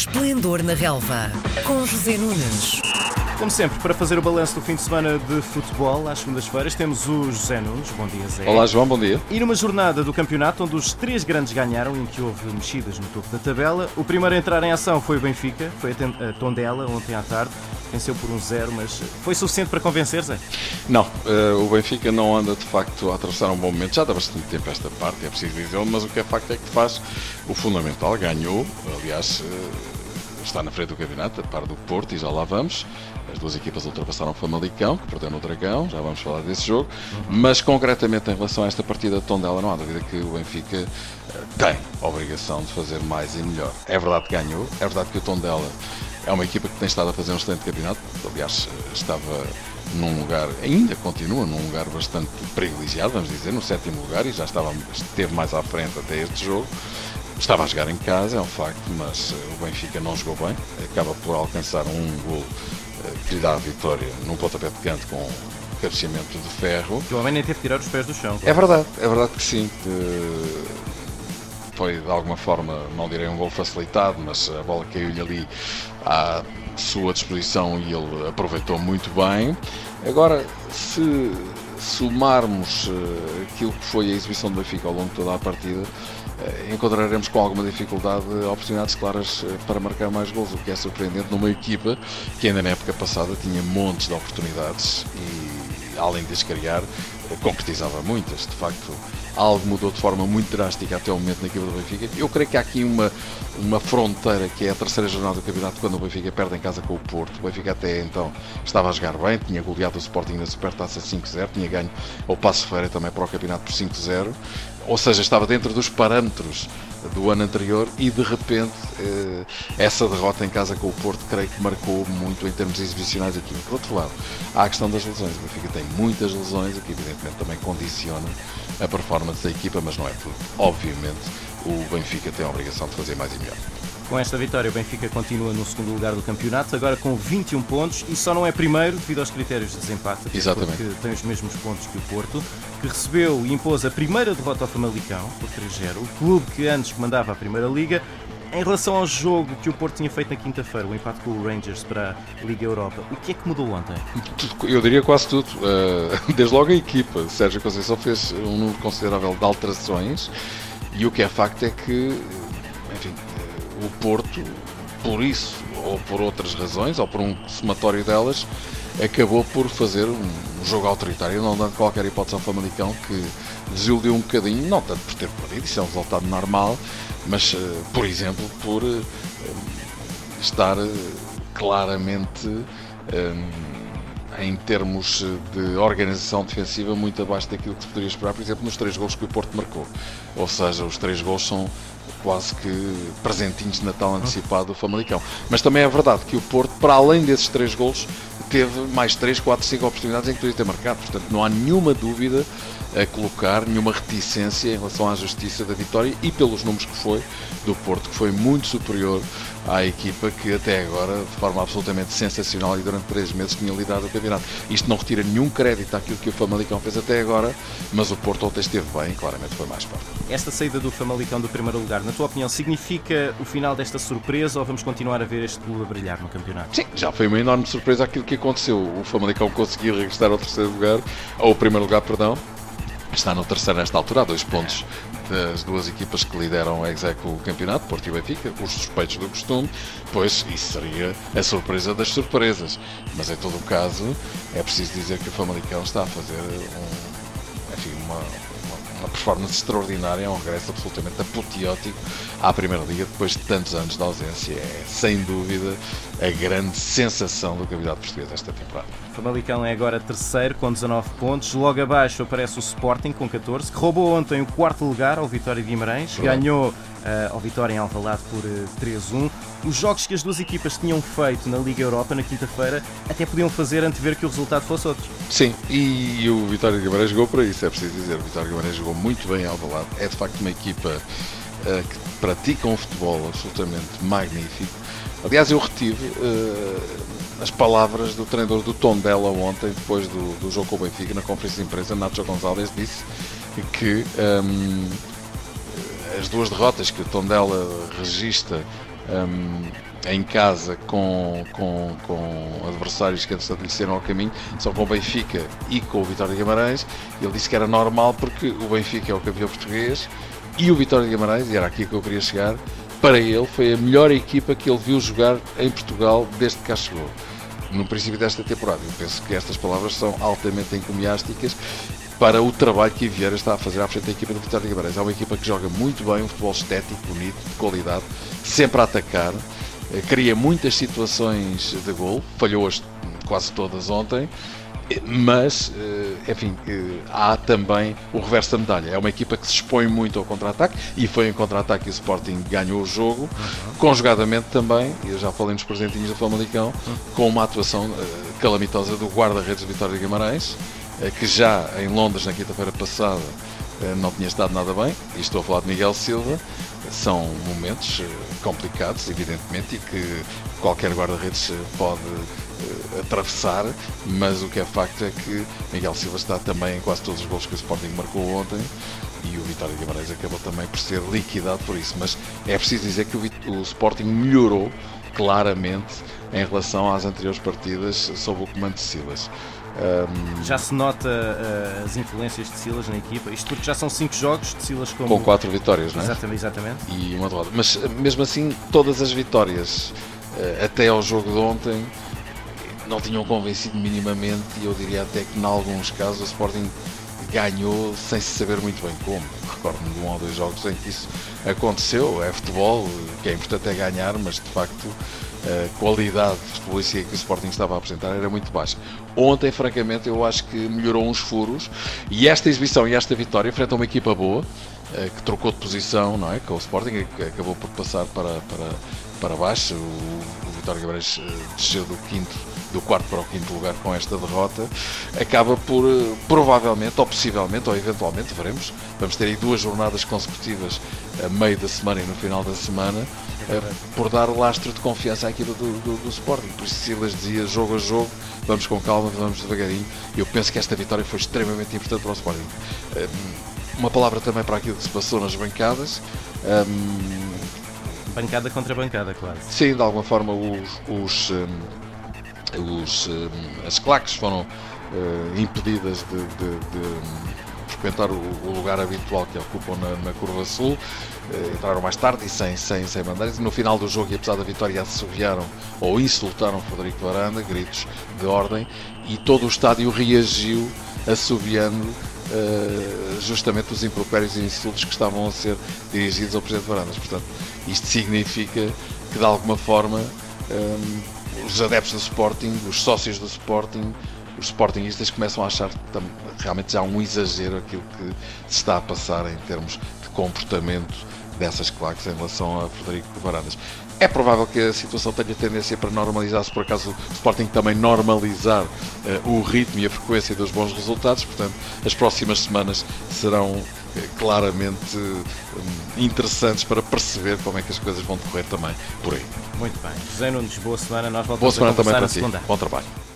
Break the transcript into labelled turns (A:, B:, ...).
A: Esplendor na Relva, com José Nunes.
B: Como sempre, para fazer o balanço do fim de semana de futebol, às segundas-feiras, temos o José Nunes. Bom dia, Zé.
C: Olá, João, bom dia.
B: E numa jornada do campeonato onde os três grandes ganharam, em que houve mexidas no topo da tabela, o primeiro a entrar em ação foi o Benfica, foi a Tondela ontem à tarde, venceu por um zero, mas foi suficiente para convencer, Zé?
C: Não, uh, o Benfica não anda de facto a atravessar um bom momento, já dá bastante tempo esta parte, é preciso dizer, mas o que é facto é que faz o fundamental, ganhou, aliás. Uh, está na frente do campeonato, a par do Porto, e já lá vamos. As duas equipas ultrapassaram o Famalicão, que perdeu no Dragão, já vamos falar desse jogo. Mas concretamente em relação a esta partida de Tondela, não há dúvida que o Benfica eh, tem a obrigação de fazer mais e melhor. É verdade que ganhou, é verdade que o Tondela é uma equipa que tem estado a fazer um excelente campeonato, aliás, estava num lugar, ainda continua num lugar bastante privilegiado, vamos dizer, no sétimo lugar e já estava, esteve mais à frente até este jogo. Estava a jogar em casa, é um facto, mas eh, o Benfica não jogou bem. Acaba por alcançar um gol eh, que lhe dá a vitória num pontapé de canto com cabeceamento de ferro.
B: O homem nem teve que tirar os pés do chão.
C: Claro. É verdade, é verdade que sim. Que foi de alguma forma, não direi um gol facilitado, mas a bola caiu-lhe ali à sua disposição e ele aproveitou muito bem. Agora, se somarmos uh, aquilo que foi a exibição do Benfica ao longo de toda a partida, uh, encontraremos com alguma dificuldade oportunidades claras uh, para marcar mais gols, o que é surpreendente numa equipa que ainda na época passada tinha montes de oportunidades e, além de as concretizava muitas. De facto, algo mudou de forma muito drástica até o momento na equipa do Benfica. Eu creio que há aqui uma, uma fronteira que é a terceira jornada do campeonato quando o Benfica perde em casa com o Porto. O Benfica até então estava a jogar bem, tinha goleado o Sporting na Supertaça 5-0, tinha ganho o Passo Ferreira também para o campeonato por 5-0, ou seja, estava dentro dos parâmetros do ano anterior e de repente eh, essa derrota em casa com o Porto creio que marcou muito em termos exibicionais aqui. Por outro lado, há a questão das lesões. O Benfica tem muitas lesões, o que evidentemente também condiciona a performance da equipa, mas não é tudo. Obviamente, o Benfica tem a obrigação de fazer mais e melhor.
B: Com esta vitória, o Benfica continua no segundo lugar do campeonato, agora com 21 pontos e só não é primeiro devido aos critérios de desempate,
C: Exatamente.
B: porque tem os mesmos pontos que o Porto, que recebeu e impôs a primeira derrota ao Famalicão por 3-0, o clube que antes comandava a Primeira Liga. Em relação ao jogo que o Porto tinha feito na quinta-feira, o empate com o Rangers para a Liga Europa, o que é que mudou ontem?
C: Eu diria quase tudo. Eh, desde logo a equipa. Sérgio Conceição fez um número considerável de alterações e o que é facto é que, enfim, o Porto, por isso ou por outras razões, ou por um somatório delas, acabou por fazer um jogo autoritário, não dando qualquer hipótese ao Famalicão, que desiludiu um bocadinho, não tanto por ter perdido, isso é um resultado normal, mas, eh, por exemplo, por eh, estar eh, claramente em termos de organização defensiva muito abaixo daquilo que se poderia esperar, por exemplo, nos três gols que o Porto marcou. Ou seja, os três gols são quase que presentinhos de Natal antecipado do Famalicão. Mas também é verdade que o Porto, para além desses três gols, teve mais 3, 4, 5 oportunidades em que podia ter marcado. Portanto, não há nenhuma dúvida a colocar, nenhuma reticência em relação à justiça da vitória e pelos números que foi do Porto, que foi muito superior à equipa que até agora, de forma absolutamente sensacional e durante três meses, tinha liderado o campeonato. Isto não retira nenhum crédito àquilo que o Famalicão fez até agora, mas o Porto ontem esteve bem e claramente foi mais forte.
B: Esta saída do Famalicão do primeiro lugar, na tua opinião, significa o final desta surpresa ou vamos continuar a ver este clube a brilhar no campeonato?
C: Sim, já foi uma enorme surpresa aquilo que aconteceu. O Famalicão conseguiu regressar ao terceiro lugar, ao primeiro lugar, perdão, está no terceiro nesta altura, a dois pontos das duas equipas que lideram o campeonato, Porto e Benfica, os suspeitos do costume, pois isso seria a surpresa das surpresas. Mas em todo o caso, é preciso dizer que o Famalicão está a fazer um, enfim, uma, uma performance extraordinária, é um regresso absolutamente apoteótico à Primeira Liga depois de tantos anos de ausência. É, sem dúvida, a grande sensação do campeonato português desta temporada.
B: O Famalicão é agora terceiro com 19 pontos. Logo abaixo aparece o Sporting com 14, que roubou ontem o quarto lugar ao Vitória de Guimarães. Ganhou uh, ao Vitória em Alvalade por uh, eh, 3-1. Os jogos que as duas equipas tinham feito na Liga Europa na quinta-feira até podiam fazer antever que o resultado fosse outro.
C: Sim, e o Vitória de Guimarães jogou para isso, é preciso dizer. O Vitória de Guimarães jogou muito bem em Alvalade. É de facto uma equipa uh, que pratica um futebol absolutamente magnífico. Aliás, eu retive uh, as palavras do treinador do Tondela ontem, depois do, do jogo com o Benfica, na conferência de imprensa. Nacho Gonzalez disse que um, as duas derrotas que o Tondela registra um, em casa com, com, com adversários que saíram ao caminho, só com o Benfica e com o Vitória de Guimarães. Ele disse que era normal porque o Benfica é o campeão português e o Vitória de Guimarães, e era aqui que eu queria chegar, para ele foi a melhor equipa que ele viu jogar em Portugal desde que cá chegou. No princípio desta temporada. Eu penso que estas palavras são altamente encomiásticas para o trabalho que Vieira está a fazer à frente da equipa do Vitória de Guimarães. É uma equipa que joga muito bem, um futebol estético, bonito, de qualidade, sempre a atacar, eh, cria muitas situações de gol, falhou-as quase todas ontem, mas, eh, enfim, eh, há também o reverso da medalha. É uma equipa que se expõe muito ao contra-ataque e foi em contra-ataque que o Sporting ganhou o jogo, uhum. conjugadamente também, e eu já falei nos presentinhos do Famalicão, uhum. com uma atuação calamitosa do guarda-redes de Vitória de Guimarães, que já em Londres, na quinta-feira passada, uh, não tinha estado nada bem, e estou a falar de Miguel Silva. São momentos complicados, evidentemente, e que qualquer guarda-redes pode atravessar, mas o que é facto é que Miguel Silva está também em quase todos os gols que o Sporting marcou ontem e o Vitória de Guimarães acabou também por ser liquidado por isso. Mas é preciso dizer que o, o Sporting melhorou claramente em relação às anteriores partidas sob o comando de Silas.
B: Um, já se nota uh, as influências de Silas na equipa, isto porque já são 5 jogos de Silas como...
C: com 4 vitórias, não é?
B: Exatamente, exatamente.
C: E uma derrota. Mas mesmo assim, todas as vitórias uh, até ao jogo de ontem não tinham convencido minimamente e eu diria até que em alguns casos o Sporting ganhou sem se saber muito bem como. Recordo-me de um ou dois jogos em que isso aconteceu. É futebol, que é importante é ganhar, mas de facto a qualidade futebolística que o Sporting estava a apresentar era muito baixa. Ontem, francamente, eu acho que melhorou uns furos e esta exibição e esta vitória frente a uma equipa boa que trocou de posição, não é? Com o Sporting que acabou por passar para, para, para baixo. O, o Vitória Guimarães eh, desceu do quinto do quarto para o quinto lugar com esta derrota, acaba por, eh, provavelmente, ou possivelmente, ou eventualmente, veremos, vamos ter aí duas jornadas consecutivas a meio da semana e no final da semana, é por dar lastro de confiança à equipa do, do, do Sporting. Por isso Silas dizia, jogo a jogo, vamos com calma, vamos devagarinho. Eu penso que esta vitória foi extremamente importante para o Sporting. Uma palavra também para aquilo que se passou nas bancadas. Um,
B: bancada contra bancada, quase.
C: Sim, de alguma forma os, os um, os, eh, as claques foram uh, impedidas de, de, de frequentar o, lugar habitual que ocupam na, na Curva Sul. Uh, entraram mais tarde e sem, sem, sem bandeiras. No final do jogo, e apesar da vitória, assoviaram ou insultaram Frederico Varanda, gritos de ordem, e todo o estádio reagiu assoviando uh, justamente os impropérios e insultos que estavam a ser dirigidos ao Presidente Varandas. Portanto, isto significa que de alguma forma. Um, os adeptos do Sporting, os sócios do Sporting, os Sportingistas começam a achar realmente já um exagero aquilo que se está a passar em termos de comportamento dessas claques em relação a Frederico Varandas. É provável que a situação tenha tendência para normalizar se por acaso o Sporting também normalizar uh, o ritmo e a frequência dos bons resultados. Portanto, as próximas semanas serão uh, claramente uh, interessantes para perceber como é que as coisas vão decorrer também por aí.
B: Muito bem. José Nunes, boa semana. Nós voltamos
C: boa semana
B: a também
C: para
B: ti.
C: Bom trabalho.